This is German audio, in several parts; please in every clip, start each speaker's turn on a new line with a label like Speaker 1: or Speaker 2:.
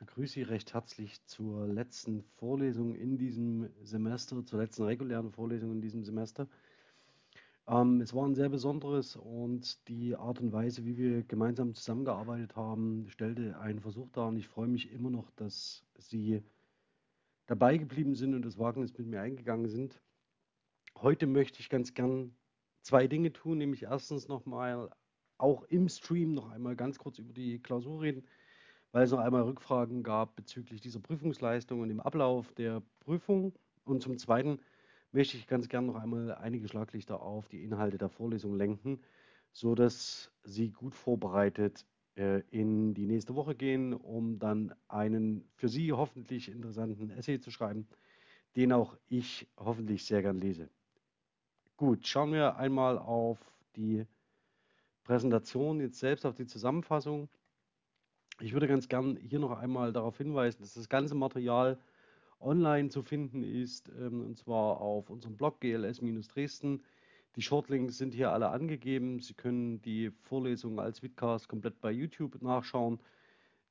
Speaker 1: begrüße Sie recht herzlich zur letzten Vorlesung in diesem Semester, zur letzten regulären Vorlesung in diesem Semester. Ähm, es war ein sehr besonderes und die Art und Weise, wie wir gemeinsam zusammengearbeitet haben, stellte einen Versuch dar und ich freue mich immer noch, dass Sie dabei geblieben sind und das Wagnis mit mir eingegangen sind. Heute möchte ich ganz gern zwei Dinge tun, nämlich erstens nochmal auch im Stream noch einmal ganz kurz über die Klausur reden weil es noch einmal Rückfragen gab bezüglich dieser Prüfungsleistung und dem Ablauf der Prüfung. Und zum Zweiten möchte ich ganz gern noch einmal einige Schlaglichter auf die Inhalte der Vorlesung lenken, sodass Sie gut vorbereitet äh, in die nächste Woche gehen, um dann einen für Sie hoffentlich interessanten Essay zu schreiben, den auch ich hoffentlich sehr gern lese. Gut, schauen wir einmal auf die Präsentation, jetzt selbst auf die Zusammenfassung. Ich würde ganz gern hier noch einmal darauf hinweisen, dass das ganze Material online zu finden ist, ähm, und zwar auf unserem Blog GLS-Dresden. Die Shortlinks sind hier alle angegeben. Sie können die Vorlesung als Vidcast komplett bei YouTube nachschauen.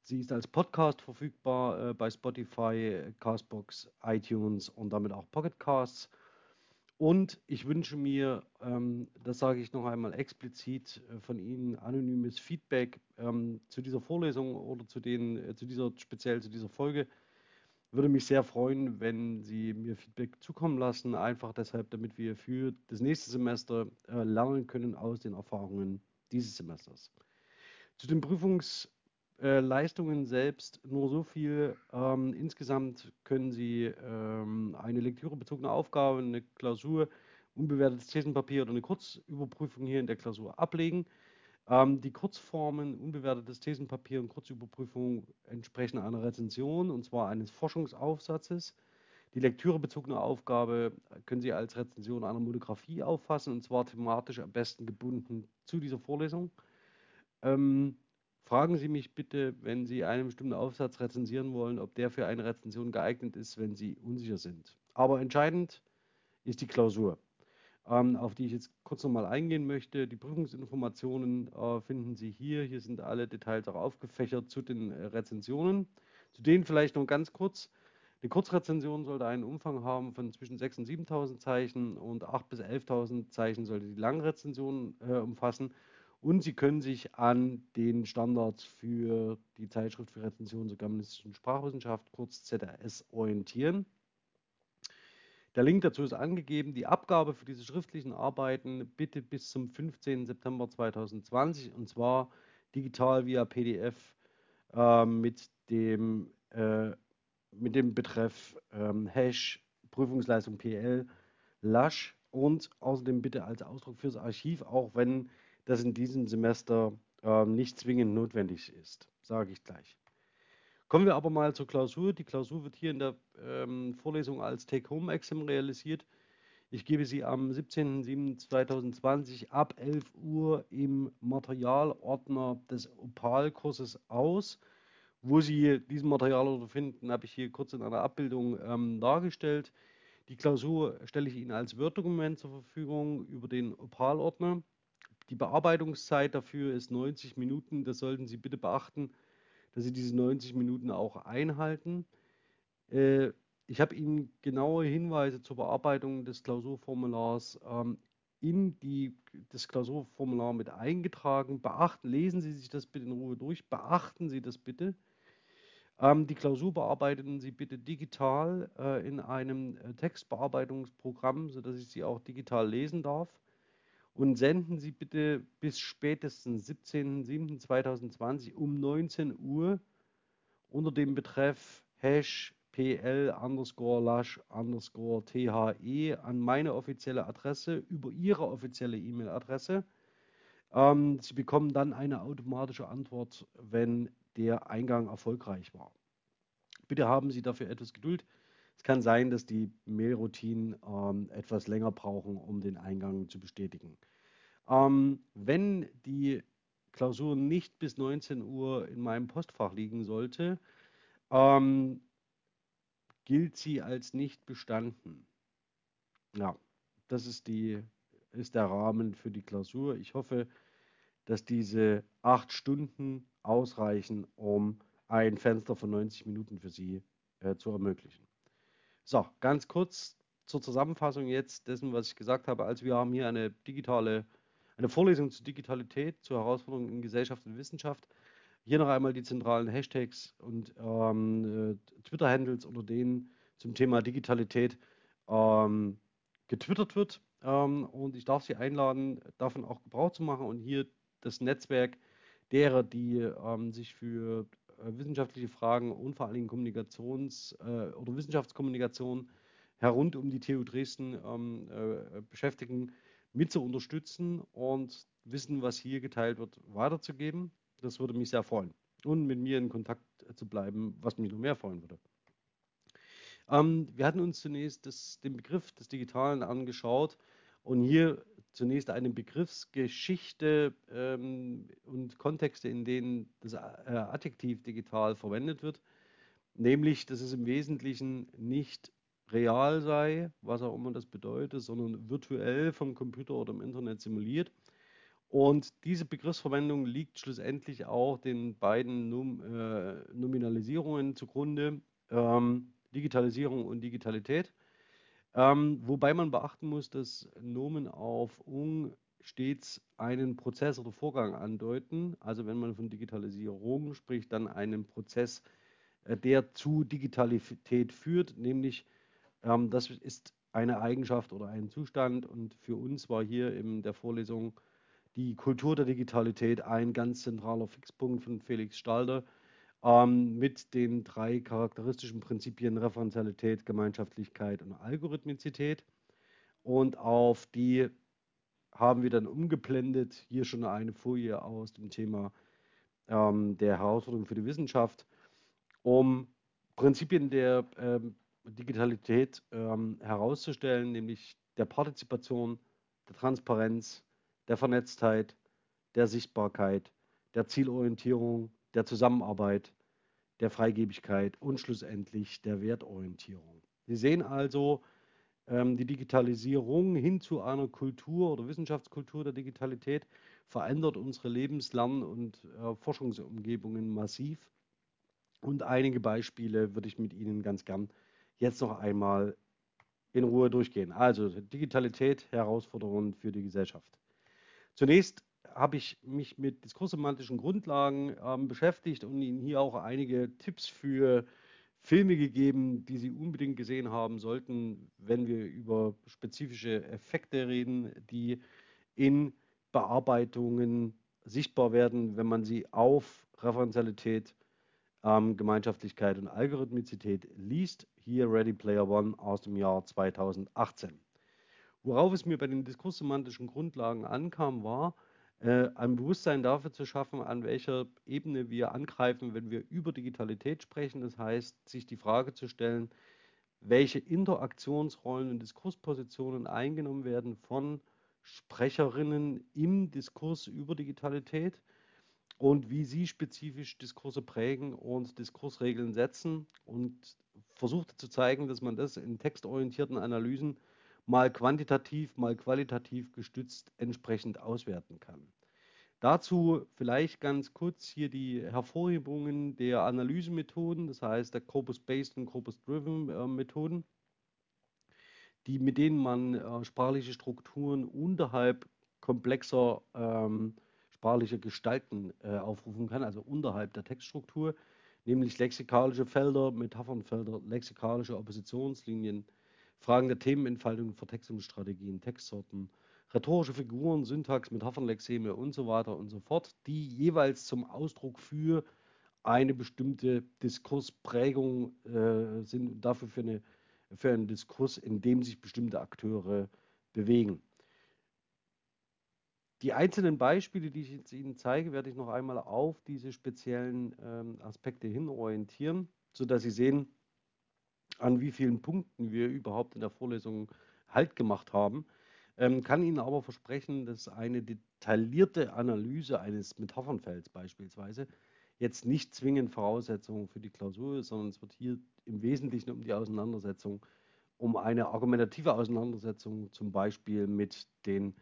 Speaker 1: Sie ist als Podcast verfügbar äh, bei Spotify, Castbox, iTunes und damit auch Pocketcasts. Und ich wünsche mir, ähm, das sage ich noch einmal explizit, äh, von Ihnen anonymes Feedback ähm, zu dieser Vorlesung oder zu, den, äh, zu dieser, speziell zu dieser Folge. Würde mich sehr freuen, wenn Sie mir Feedback zukommen lassen, einfach deshalb, damit wir für das nächste Semester äh, lernen können aus den Erfahrungen dieses Semesters. Zu den Prüfungs- äh, Leistungen selbst nur so viel. Ähm, insgesamt können Sie ähm, eine lektürebezogene Aufgabe, eine Klausur, unbewertetes Thesenpapier oder eine Kurzüberprüfung hier in der Klausur ablegen. Ähm, die Kurzformen, unbewertetes Thesenpapier und Kurzüberprüfung entsprechen einer Rezension und zwar eines Forschungsaufsatzes. Die lektürebezogene Aufgabe können Sie als Rezension einer Monographie auffassen und zwar thematisch am besten gebunden zu dieser Vorlesung. Ähm, Fragen Sie mich bitte, wenn Sie einen bestimmten Aufsatz rezensieren wollen, ob der für eine Rezension geeignet ist, wenn Sie unsicher sind. Aber entscheidend ist die Klausur, ähm, auf die ich jetzt kurz nochmal eingehen möchte. Die Prüfungsinformationen äh, finden Sie hier. Hier sind alle Details auch aufgefächert zu den äh, Rezensionen. Zu denen vielleicht noch ganz kurz. Eine Kurzrezension sollte einen Umfang haben von zwischen 6.000 und 7.000 Zeichen und 8.000 bis 11.000 Zeichen sollte die Langrezension äh, umfassen. Und Sie können sich an den Standards für die Zeitschrift für Rezension zur germanistischen Sprachwissenschaft, kurz ZRS, orientieren. Der Link dazu ist angegeben. Die Abgabe für diese schriftlichen Arbeiten bitte bis zum 15. September 2020 und zwar digital via PDF äh, mit, dem, äh, mit dem Betreff ähm, Hash Prüfungsleistung PL Lasch und außerdem bitte als Ausdruck fürs Archiv, auch wenn das in diesem Semester äh, nicht zwingend notwendig ist, sage ich gleich. Kommen wir aber mal zur Klausur. Die Klausur wird hier in der ähm, Vorlesung als Take-Home-Exam realisiert. Ich gebe sie am 17.07.2020 ab 11 Uhr im Materialordner des Opal-Kurses aus. Wo Sie diesen Materialordner finden, habe ich hier kurz in einer Abbildung ähm, dargestellt. Die Klausur stelle ich Ihnen als Word-Dokument zur Verfügung über den Opal-Ordner. Die Bearbeitungszeit dafür ist 90 Minuten. Das sollten Sie bitte beachten, dass Sie diese 90 Minuten auch einhalten. Äh, ich habe Ihnen genaue Hinweise zur Bearbeitung des Klausurformulars ähm, in die, das Klausurformular mit eingetragen. Beachten, lesen Sie sich das bitte in Ruhe durch. Beachten Sie das bitte. Ähm, die Klausur bearbeiten Sie bitte digital äh, in einem äh, Textbearbeitungsprogramm, sodass ich sie auch digital lesen darf und senden Sie bitte bis spätestens 17.07.2020 um 19 Uhr unter dem Betreff Hash PL underscore Lash underscore THE an meine offizielle Adresse über Ihre offizielle E-Mail-Adresse. Ähm, Sie bekommen dann eine automatische Antwort, wenn der Eingang erfolgreich war. Bitte haben Sie dafür etwas Geduld. Es kann sein, dass die Mailroutinen ähm, etwas länger brauchen, um den Eingang zu bestätigen. Ähm, wenn die Klausur nicht bis 19 Uhr in meinem Postfach liegen sollte, ähm, gilt sie als nicht bestanden. Ja, das ist, die, ist der Rahmen für die Klausur. Ich hoffe, dass diese acht Stunden ausreichen, um ein Fenster von 90 Minuten für Sie äh, zu ermöglichen. So, ganz kurz zur Zusammenfassung jetzt dessen, was ich gesagt habe. Also wir haben hier eine digitale, eine Vorlesung zur Digitalität, zur Herausforderung in Gesellschaft und Wissenschaft. Hier noch einmal die zentralen Hashtags und ähm, äh, Twitter-Handles, unter denen zum Thema Digitalität ähm, getwittert wird. Ähm, und ich darf Sie einladen, davon auch Gebrauch zu machen und hier das Netzwerk derer, die ähm, sich für wissenschaftliche Fragen und vor allen Dingen Kommunikations- äh, oder Wissenschaftskommunikation herund um die TU Dresden ähm, äh, beschäftigen, mit zu unterstützen und Wissen, was hier geteilt wird, weiterzugeben. Das würde mich sehr freuen. Und mit mir in Kontakt zu bleiben, was mich noch mehr freuen würde. Ähm, wir hatten uns zunächst das, den Begriff des Digitalen angeschaut und hier zunächst eine Begriffsgeschichte ähm, und Kontexte, in denen das äh, Adjektiv digital verwendet wird, nämlich, dass es im Wesentlichen nicht real sei, was auch immer das bedeutet, sondern virtuell vom Computer oder im Internet simuliert. Und diese Begriffsverwendung liegt schlussendlich auch den beiden Num äh, Nominalisierungen zugrunde, ähm, Digitalisierung und Digitalität. Ähm, wobei man beachten muss, dass Nomen auf ung stets einen Prozess oder Vorgang andeuten. Also wenn man von Digitalisierung spricht, dann einen Prozess, äh, der zu Digitalität führt, nämlich ähm, das ist eine Eigenschaft oder ein Zustand. Und für uns war hier in der Vorlesung die Kultur der Digitalität ein ganz zentraler Fixpunkt von Felix Stalder ähm, mit den drei charakteristischen Prinzipien Referenzialität, Gemeinschaftlichkeit und Algorithmizität. Und auf die haben wir dann umgeblendet, hier schon eine Folie aus dem Thema ähm, der Herausforderung für die Wissenschaft, um Prinzipien der ähm, Digitalität ähm, herauszustellen, nämlich der Partizipation, der Transparenz, der Vernetztheit, der Sichtbarkeit, der Zielorientierung, der Zusammenarbeit, der Freigebigkeit und schlussendlich der Wertorientierung. Sie sehen also, ähm, die Digitalisierung hin zu einer Kultur oder Wissenschaftskultur der Digitalität verändert unsere Lebenslern- und äh, Forschungsumgebungen massiv. Und einige Beispiele würde ich mit Ihnen ganz gern jetzt noch einmal in Ruhe durchgehen. Also Digitalität, Herausforderungen für die Gesellschaft. Zunächst habe ich mich mit diskurssemantischen Grundlagen ähm, beschäftigt und Ihnen hier auch einige Tipps für Filme gegeben, die Sie unbedingt gesehen haben sollten, wenn wir über spezifische Effekte reden, die in Bearbeitungen sichtbar werden, wenn man sie auf Referenzialität, ähm, Gemeinschaftlichkeit und Algorithmizität liest. Hier Ready Player One aus dem Jahr 2018. Worauf es mir bei den diskurssemantischen Grundlagen ankam, war, äh, ein Bewusstsein dafür zu schaffen, an welcher Ebene wir angreifen, wenn wir über Digitalität sprechen. Das heißt, sich die Frage zu stellen, welche Interaktionsrollen und Diskurspositionen eingenommen werden von Sprecherinnen im Diskurs über Digitalität und wie sie spezifisch Diskurse prägen und Diskursregeln setzen und versuchte zu zeigen, dass man das in textorientierten Analysen mal quantitativ, mal qualitativ gestützt entsprechend auswerten kann. Dazu vielleicht ganz kurz hier die Hervorhebungen der Analysemethoden, das heißt der Corpus-Based und Corpus-Driven äh, die, mit denen man äh, sprachliche Strukturen unterhalb komplexer ähm, sprachlicher Gestalten äh, aufrufen kann, also unterhalb der Textstruktur, nämlich lexikalische Felder, Metaphernfelder, lexikalische Oppositionslinien, Fragen der Themenentfaltung, Vertextungsstrategien, Textsorten, rhetorische Figuren, Syntax, Metaphernlexeme und so weiter und so fort, die jeweils zum Ausdruck für eine bestimmte Diskursprägung äh, sind und dafür für, eine, für einen Diskurs, in dem sich bestimmte Akteure bewegen. Die einzelnen Beispiele, die ich jetzt Ihnen zeige, werde ich noch einmal auf diese speziellen ähm, Aspekte hin orientieren. sodass Sie sehen, an wie vielen Punkten wir überhaupt in der Vorlesung Halt gemacht haben. Ähm, kann Ihnen aber versprechen, dass eine detaillierte Analyse eines Metaphernfelds beispielsweise jetzt nicht zwingend Voraussetzung für die Klausur ist, sondern es wird hier im Wesentlichen um die Auseinandersetzung, um eine argumentative Auseinandersetzung zum Beispiel mit den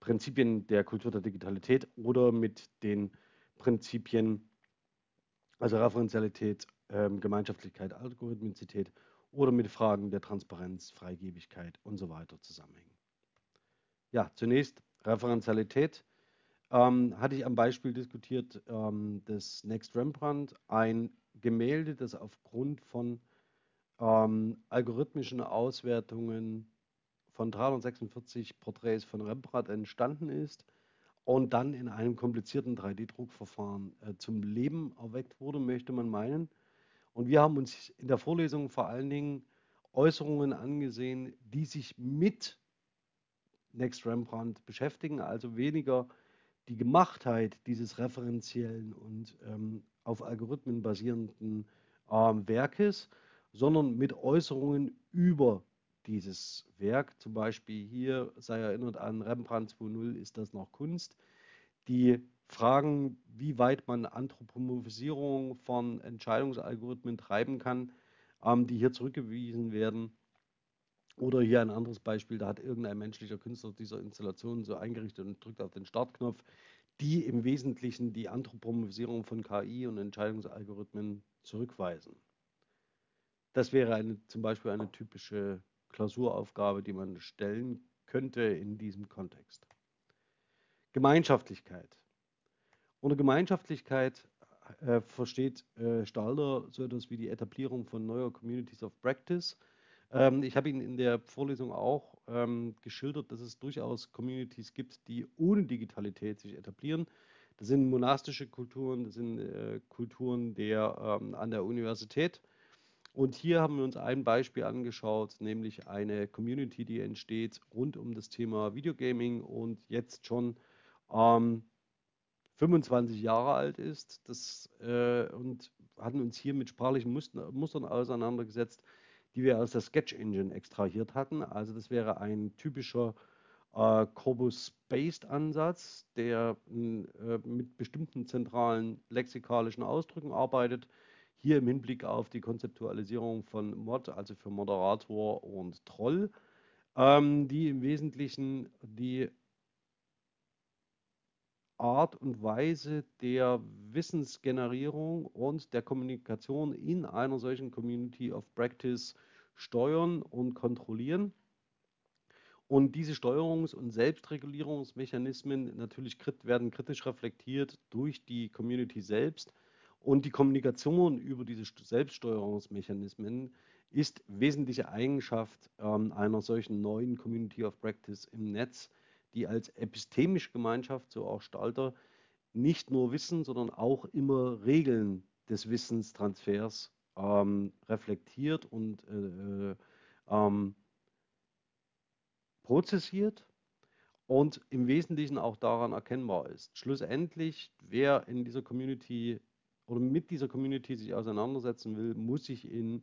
Speaker 1: Prinzipien der Kultur der Digitalität oder mit den Prinzipien, also Referenzialität, ähm, Gemeinschaftlichkeit, Algorithmizität oder mit Fragen der Transparenz, Freigebigkeit und so weiter zusammenhängen. Ja, zunächst Referenzialität ähm, hatte ich am Beispiel diskutiert ähm, des Next Rembrandt, ein Gemälde, das aufgrund von ähm, algorithmischen Auswertungen von 346 Porträts von Rembrandt entstanden ist und dann in einem komplizierten 3D-Druckverfahren äh, zum Leben erweckt wurde, möchte man meinen. Und wir haben uns in der Vorlesung vor allen Dingen Äußerungen angesehen, die sich mit Next Rembrandt beschäftigen, also weniger die Gemachtheit dieses referenziellen und ähm, auf Algorithmen basierenden ähm, Werkes, sondern mit Äußerungen über dieses Werk. Zum Beispiel hier sei erinnert an Rembrandt 2.0 ist das noch Kunst. Die Fragen, wie weit man Anthropomorphisierung von Entscheidungsalgorithmen treiben kann, ähm, die hier zurückgewiesen werden. Oder hier ein anderes Beispiel, da hat irgendein menschlicher Künstler dieser Installation so eingerichtet und drückt auf den Startknopf, die im Wesentlichen die Anthropomorphisierung von KI und Entscheidungsalgorithmen zurückweisen. Das wäre eine, zum Beispiel eine typische Klausuraufgabe, die man stellen könnte in diesem Kontext. Gemeinschaftlichkeit. Unter Gemeinschaftlichkeit äh, versteht äh, Stalder so etwas wie die Etablierung von neuer Communities of Practice. Ähm, ich habe Ihnen in der Vorlesung auch ähm, geschildert, dass es durchaus Communities gibt, die ohne Digitalität sich etablieren. Das sind monastische Kulturen, das sind äh, Kulturen der, ähm, an der Universität und hier haben wir uns ein Beispiel angeschaut, nämlich eine Community, die entsteht rund um das Thema Videogaming und jetzt schon ähm, 25 Jahre alt ist. Das, äh, und hatten uns hier mit sprachlichen Mustern, auseinandergesetzt, die wir aus der Sketch Engine extrahiert hatten. Also das wäre ein typischer äh, Corpus-Based-Ansatz, der äh, mit bestimmten zentralen lexikalischen Ausdrücken arbeitet hier im Hinblick auf die Konzeptualisierung von Mod, also für Moderator und Troll, ähm, die im Wesentlichen die Art und Weise der Wissensgenerierung und der Kommunikation in einer solchen Community of Practice steuern und kontrollieren. Und diese Steuerungs- und Selbstregulierungsmechanismen natürlich werden kritisch reflektiert durch die Community selbst und die Kommunikation über diese Selbststeuerungsmechanismen ist wesentliche Eigenschaft ähm, einer solchen neuen Community of Practice im Netz, die als epistemische Gemeinschaft, so auch Stalter, nicht nur Wissen, sondern auch immer Regeln des Wissenstransfers ähm, reflektiert und äh, äh ähm, prozessiert und im Wesentlichen auch daran erkennbar ist. Schlussendlich, wer in dieser Community oder mit dieser Community sich auseinandersetzen will, muss sich in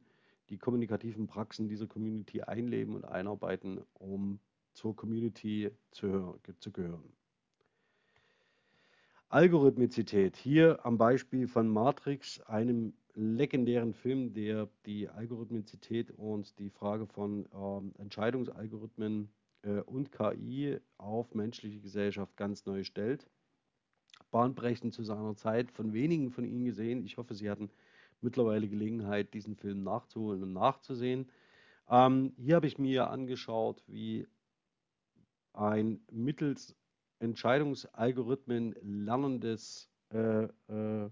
Speaker 1: die kommunikativen Praxen dieser Community einleben und einarbeiten, um zur Community zu, zu gehören. Algorithmizität. Hier am Beispiel von Matrix, einem legendären Film, der die Algorithmizität und die Frage von ähm, Entscheidungsalgorithmen äh, und KI auf menschliche Gesellschaft ganz neu stellt bahnbrechend zu seiner Zeit, von wenigen von Ihnen gesehen. Ich hoffe, Sie hatten mittlerweile Gelegenheit, diesen Film nachzuholen und nachzusehen. Ähm, hier habe ich mir angeschaut, wie ein mittels Entscheidungsalgorithmen lernendes äh, äh,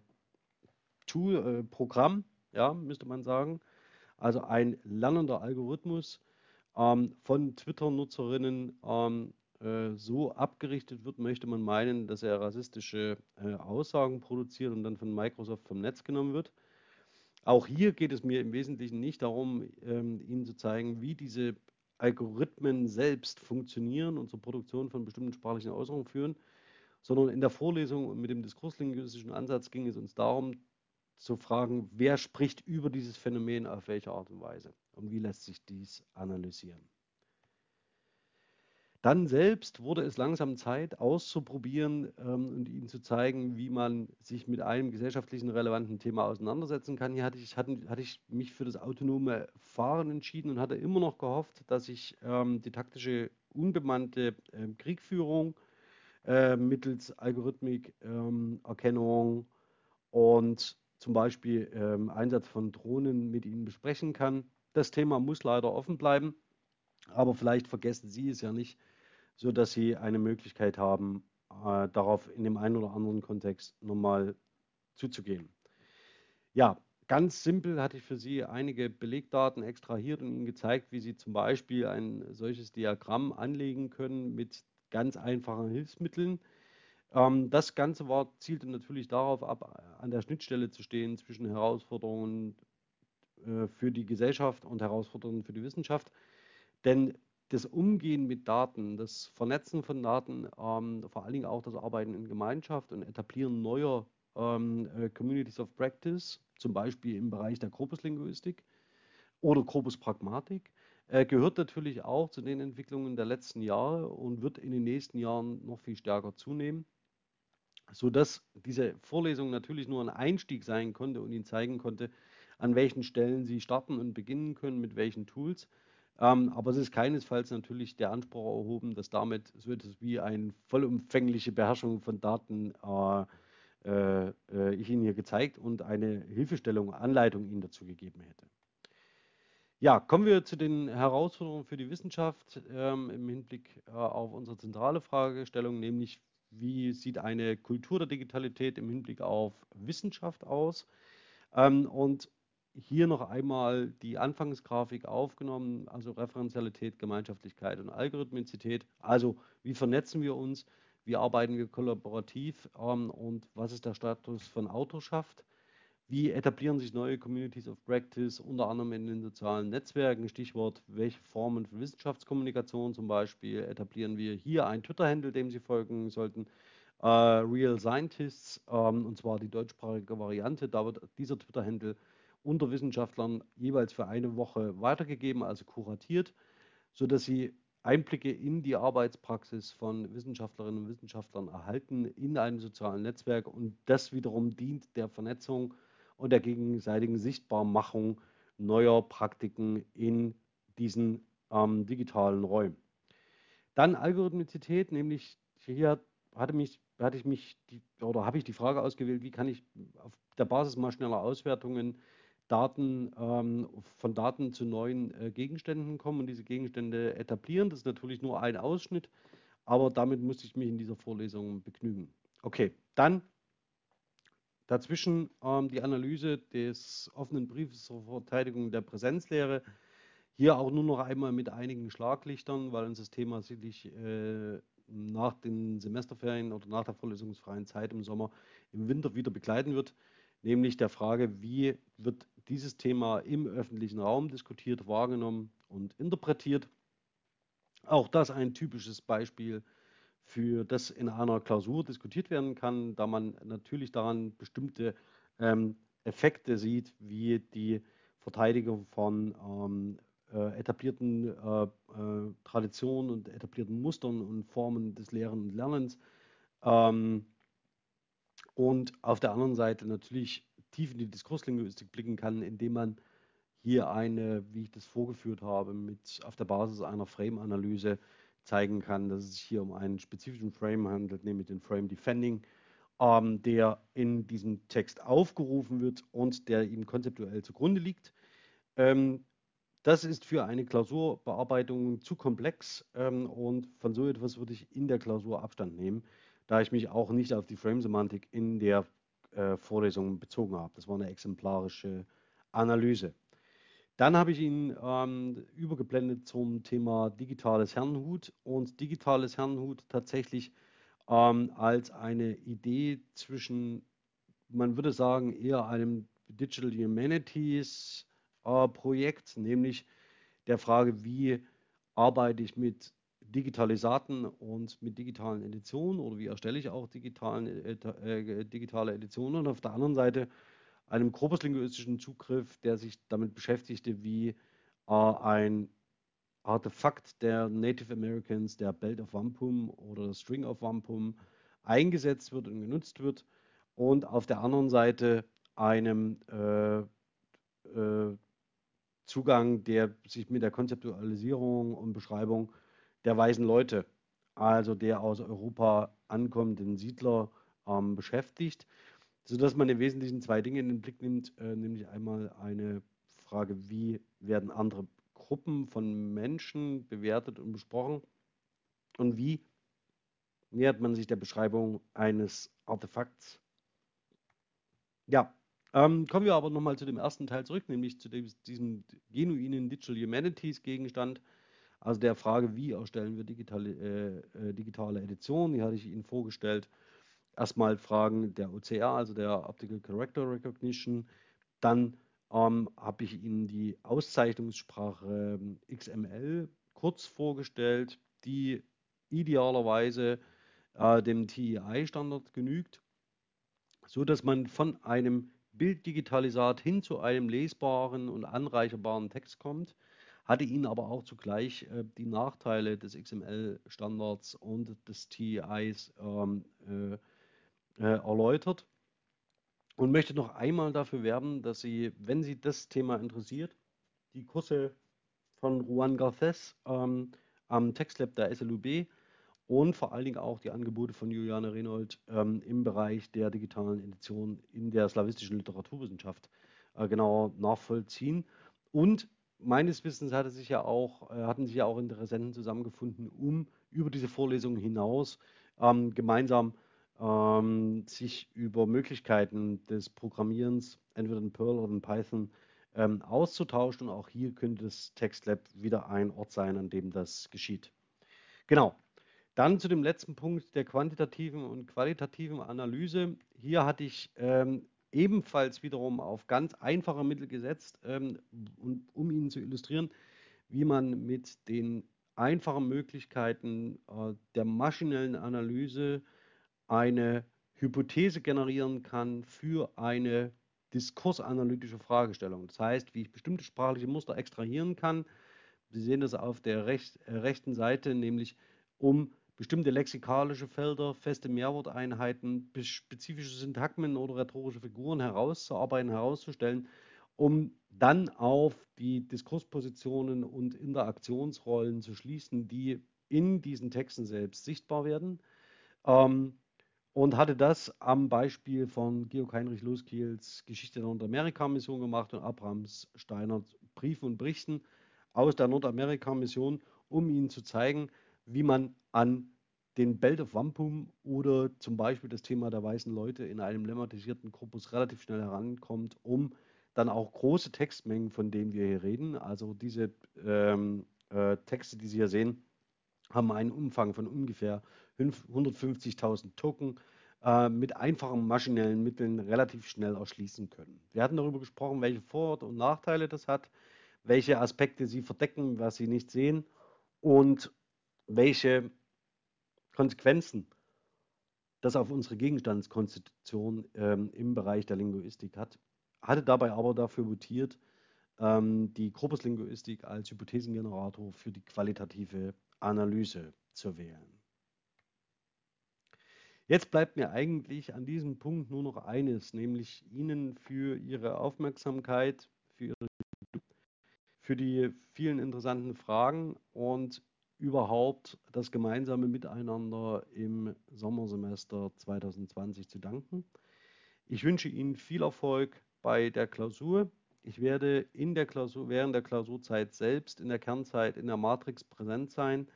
Speaker 1: Tool, äh, Programm, ja, müsste man sagen, also ein lernender Algorithmus ähm, von Twitter-Nutzerinnen ähm, äh, so abgerichtet wird, möchte man meinen, dass er rassistische äh, Aussagen produziert und dann von Microsoft vom Netz genommen wird. Auch hier geht es mir im Wesentlichen nicht darum, ähm, Ihnen zu zeigen, wie diese Algorithmen selbst funktionieren und zur Produktion von bestimmten sprachlichen Äußerungen führen, sondern in der Vorlesung und mit dem diskurslinguistischen Ansatz ging es uns darum, zu fragen, wer spricht über dieses Phänomen auf welche Art und Weise und wie lässt sich dies analysieren. Dann selbst wurde es langsam Zeit, auszuprobieren ähm, und Ihnen zu zeigen, wie man sich mit einem gesellschaftlichen relevanten Thema auseinandersetzen kann. Hier hatte ich, hatte, hatte ich mich für das autonome Fahren entschieden und hatte immer noch gehofft, dass ich ähm, die taktische unbemannte äh, Kriegführung äh, mittels Algorithmik, ähm, und zum Beispiel ähm, Einsatz von Drohnen mit Ihnen besprechen kann. Das Thema muss leider offen bleiben, aber vielleicht vergessen Sie es ja nicht, sodass Sie eine Möglichkeit haben, äh, darauf in dem einen oder anderen Kontext nochmal zuzugehen. Ja, ganz simpel hatte ich für Sie einige Belegdaten extrahiert und Ihnen gezeigt, wie Sie zum Beispiel ein solches Diagramm anlegen können mit ganz einfachen Hilfsmitteln. Ähm, das Ganze war, zielte natürlich darauf ab, an der Schnittstelle zu stehen zwischen Herausforderungen äh, für die Gesellschaft und Herausforderungen für die Wissenschaft. Denn das Umgehen mit Daten, das Vernetzen von Daten, ähm, vor allen Dingen auch das Arbeiten in Gemeinschaft und Etablieren neuer ähm, äh, Communities of Practice, zum Beispiel im Bereich der Korpuslinguistik oder Korpuspragmatik, äh, gehört natürlich auch zu den Entwicklungen der letzten Jahre und wird in den nächsten Jahren noch viel stärker zunehmen sodass diese Vorlesung natürlich nur ein Einstieg sein konnte und Ihnen zeigen konnte, an welchen Stellen Sie starten und beginnen können, mit welchen Tools. Ähm, aber es ist keinesfalls natürlich der Anspruch erhoben, dass damit so etwas wie eine vollumfängliche Beherrschung von Daten äh, äh, ich Ihnen hier gezeigt und eine Hilfestellung, Anleitung Ihnen dazu gegeben hätte. Ja, kommen wir zu den Herausforderungen für die Wissenschaft ähm, im Hinblick äh, auf unsere zentrale Fragestellung, nämlich wie sieht eine Kultur der Digitalität im Hinblick auf Wissenschaft aus? Ähm, und hier noch einmal die Anfangsgrafik aufgenommen, also Referenzialität, Gemeinschaftlichkeit und Algorithmizität. Also wie vernetzen wir uns, wie arbeiten wir kollaborativ ähm, und was ist der Status von Autorschaft? Wie etablieren sich neue Communities of Practice, unter anderem in den sozialen Netzwerken? Stichwort, welche Formen von Wissenschaftskommunikation zum Beispiel etablieren wir hier ein Twitter-Handle, dem Sie folgen sollten. Uh, Real Scientists, ähm, und zwar die deutschsprachige Variante. Da wird dieser Twitter-Handle unter Wissenschaftlern jeweils für eine Woche weitergegeben, also kuratiert, sodass Sie Einblicke in die Arbeitspraxis von Wissenschaftlerinnen und Wissenschaftlern erhalten in einem sozialen Netzwerk. Und das wiederum dient der Vernetzung und der gegenseitigen Sichtbarmachung neuer Praktiken in diesen ähm, digitalen Räumen. Dann Algorithmizität, nämlich hier hatte, mich, hatte ich mich die, oder habe ich die Frage ausgewählt, wie kann ich auf der Basis mal schneller Auswertungen Daten ähm, von Daten zu neuen äh, Gegenständen kommen und diese Gegenstände etablieren. Das ist natürlich nur ein Ausschnitt, aber damit musste ich mich in dieser Vorlesung begnügen. Okay, dann Dazwischen ähm, die Analyse des offenen Briefes zur Verteidigung der Präsenzlehre. Hier auch nur noch einmal mit einigen Schlaglichtern, weil uns das Thema sicherlich äh, nach den Semesterferien oder nach der vorlesungsfreien Zeit im Sommer, im Winter wieder begleiten wird. Nämlich der Frage, wie wird dieses Thema im öffentlichen Raum diskutiert, wahrgenommen und interpretiert. Auch das ein typisches Beispiel für das in einer Klausur diskutiert werden kann, da man natürlich daran bestimmte ähm, Effekte sieht, wie die Verteidigung von ähm, äh, etablierten äh, äh, Traditionen und etablierten Mustern und Formen des Lehren und Lernens. Ähm, und auf der anderen Seite natürlich tief in die Diskurslinguistik blicken kann, indem man hier eine, wie ich das vorgeführt habe, mit auf der Basis einer Frame-Analyse zeigen kann, dass es sich hier um einen spezifischen Frame handelt, nämlich den Frame Defending, ähm, der in diesem Text aufgerufen wird und der ihm konzeptuell zugrunde liegt. Ähm, das ist für eine Klausurbearbeitung zu komplex ähm, und von so etwas würde ich in der Klausur Abstand nehmen, da ich mich auch nicht auf die Frame-Semantik in der äh, Vorlesung bezogen habe. Das war eine exemplarische Analyse. Dann habe ich ihn ähm, übergeblendet zum Thema digitales Herrenhut und digitales Herrenhut tatsächlich ähm, als eine Idee zwischen, man würde sagen, eher einem Digital Humanities äh, Projekt, nämlich der Frage, wie arbeite ich mit Digitalisaten und mit digitalen Editionen oder wie erstelle ich auch äh, äh, digitale Editionen und auf der anderen Seite einem korpuslinguistischen Zugriff, der sich damit beschäftigte, wie äh, ein Artefakt der Native Americans, der Belt of Wampum oder String of Wampum, eingesetzt wird und genutzt wird. Und auf der anderen Seite einem äh, äh, Zugang, der sich mit der Konzeptualisierung und Beschreibung der weißen Leute, also der aus Europa ankommenden Siedler, ähm, beschäftigt, sodass man im Wesentlichen zwei Dinge in den Blick nimmt, äh, nämlich einmal eine Frage, wie werden andere Gruppen von Menschen bewertet und besprochen und wie nähert man sich der Beschreibung eines Artefakts. Ja, ähm, kommen wir aber nochmal zu dem ersten Teil zurück, nämlich zu dem, diesem genuinen Digital Humanities Gegenstand, also der Frage, wie erstellen wir digitale, äh, äh digitale Editionen, die hatte ich Ihnen vorgestellt. Erstmal Fragen der OCR, also der Optical Character Recognition, dann ähm, habe ich Ihnen die Auszeichnungssprache ähm, XML kurz vorgestellt, die idealerweise äh, dem TEI-Standard genügt, so dass man von einem Bilddigitalisat hin zu einem lesbaren und anreicherbaren Text kommt, hatte Ihnen aber auch zugleich äh, die Nachteile des XML-Standards und des TEIs ähm, äh, äh, erläutert und möchte noch einmal dafür werben, dass Sie, wenn Sie das Thema interessiert, die Kurse von Juan Garces ähm, am TextLab der SLUB und vor allen Dingen auch die Angebote von Juliane Renold ähm, im Bereich der digitalen Edition in der slawistischen Literaturwissenschaft äh, genauer nachvollziehen. Und meines Wissens hatte sich ja auch, äh, hatten sich ja auch Interessenten zusammengefunden, um über diese Vorlesungen hinaus ähm, gemeinsam ähm, sich über Möglichkeiten des Programmierens, entweder in Perl oder in Python, ähm, auszutauschen. Und auch hier könnte das TextLab wieder ein Ort sein, an dem das geschieht. Genau. Dann zu dem letzten Punkt der quantitativen und qualitativen Analyse. Hier hatte ich ähm, ebenfalls wiederum auf ganz einfache Mittel gesetzt, ähm, und, um Ihnen zu illustrieren, wie man mit den einfachen Möglichkeiten äh, der maschinellen Analyse eine Hypothese generieren kann für eine diskursanalytische Fragestellung. Das heißt, wie ich bestimmte sprachliche Muster extrahieren kann. Sie sehen das auf der recht, äh, rechten Seite, nämlich um bestimmte lexikalische Felder, feste Mehrworteinheiten, spezifische Syntagmen oder rhetorische Figuren herauszuarbeiten, herauszustellen, um dann auf die Diskurspositionen und Interaktionsrollen zu schließen, die in diesen Texten selbst sichtbar werden. Ähm, und hatte das am Beispiel von Georg Heinrich Loskiels Geschichte der Nordamerika-Mission gemacht und Abrams Steiner Briefen und Berichten aus der Nordamerika-Mission, um ihnen zu zeigen, wie man an den Belt of Wampum oder zum Beispiel das Thema der weißen Leute in einem lemmatisierten Korpus relativ schnell herankommt, um dann auch große Textmengen, von denen wir hier reden, also diese ähm, äh, Texte, die Sie hier sehen, haben einen Umfang von ungefähr 150.000 Token äh, mit einfachen maschinellen Mitteln relativ schnell erschließen können. Wir hatten darüber gesprochen, welche Vor- und Nachteile das hat, welche Aspekte sie verdecken, was sie nicht sehen und welche Konsequenzen das auf unsere Gegenstandskonstitution ähm, im Bereich der Linguistik hat. Hatte dabei aber dafür votiert, ähm, die Korpuslinguistik als Hypothesengenerator für die qualitative Analyse zu wählen. Jetzt bleibt mir eigentlich an diesem Punkt nur noch eines, nämlich Ihnen für Ihre Aufmerksamkeit, für, Ihre, für die vielen interessanten Fragen und überhaupt das gemeinsame Miteinander im Sommersemester 2020 zu danken. Ich wünsche Ihnen viel Erfolg bei der Klausur. Ich werde in der Klausur, während der Klausurzeit selbst in der Kernzeit in der Matrix präsent sein.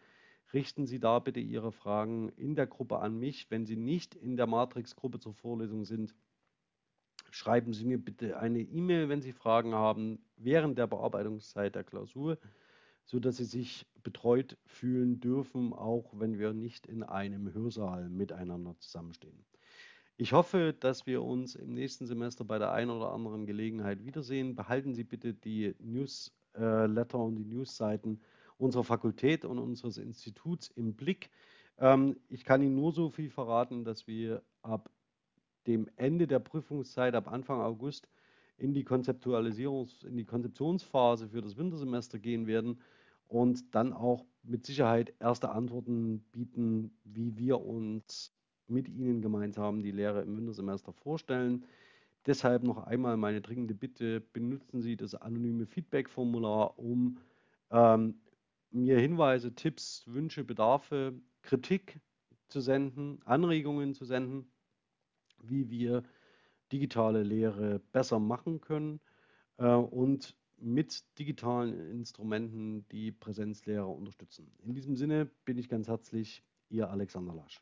Speaker 1: Richten Sie da bitte Ihre Fragen in der Gruppe an mich. Wenn Sie nicht in der Matrix-Gruppe zur Vorlesung sind, schreiben Sie mir bitte eine E-Mail, wenn Sie Fragen haben, während der Bearbeitungszeit der Klausur, sodass Sie sich betreut fühlen dürfen, auch wenn wir nicht in einem Hörsaal miteinander zusammenstehen. Ich hoffe, dass wir uns im nächsten Semester bei der einen oder anderen Gelegenheit wiedersehen. Behalten Sie bitte die Newsletter und die Newsseiten unserer Fakultät und unseres Instituts im Blick. Ähm, ich kann Ihnen nur so viel verraten, dass wir ab dem Ende der Prüfungszeit, ab Anfang August, in die Konzeptualisierungs-, in die Konzeptionsphase für das Wintersemester gehen werden und dann auch mit Sicherheit erste Antworten bieten, wie wir uns mit Ihnen gemeinsam die Lehre im Wintersemester vorstellen. Deshalb noch einmal meine dringende Bitte, benutzen Sie das anonyme Feedback-Formular, um ähm, mir Hinweise, Tipps, Wünsche, Bedarfe, Kritik zu senden, Anregungen zu senden, wie wir digitale Lehre besser machen können äh, und mit digitalen Instrumenten die Präsenzlehre unterstützen. In diesem Sinne bin ich ganz herzlich Ihr Alexander Lasch.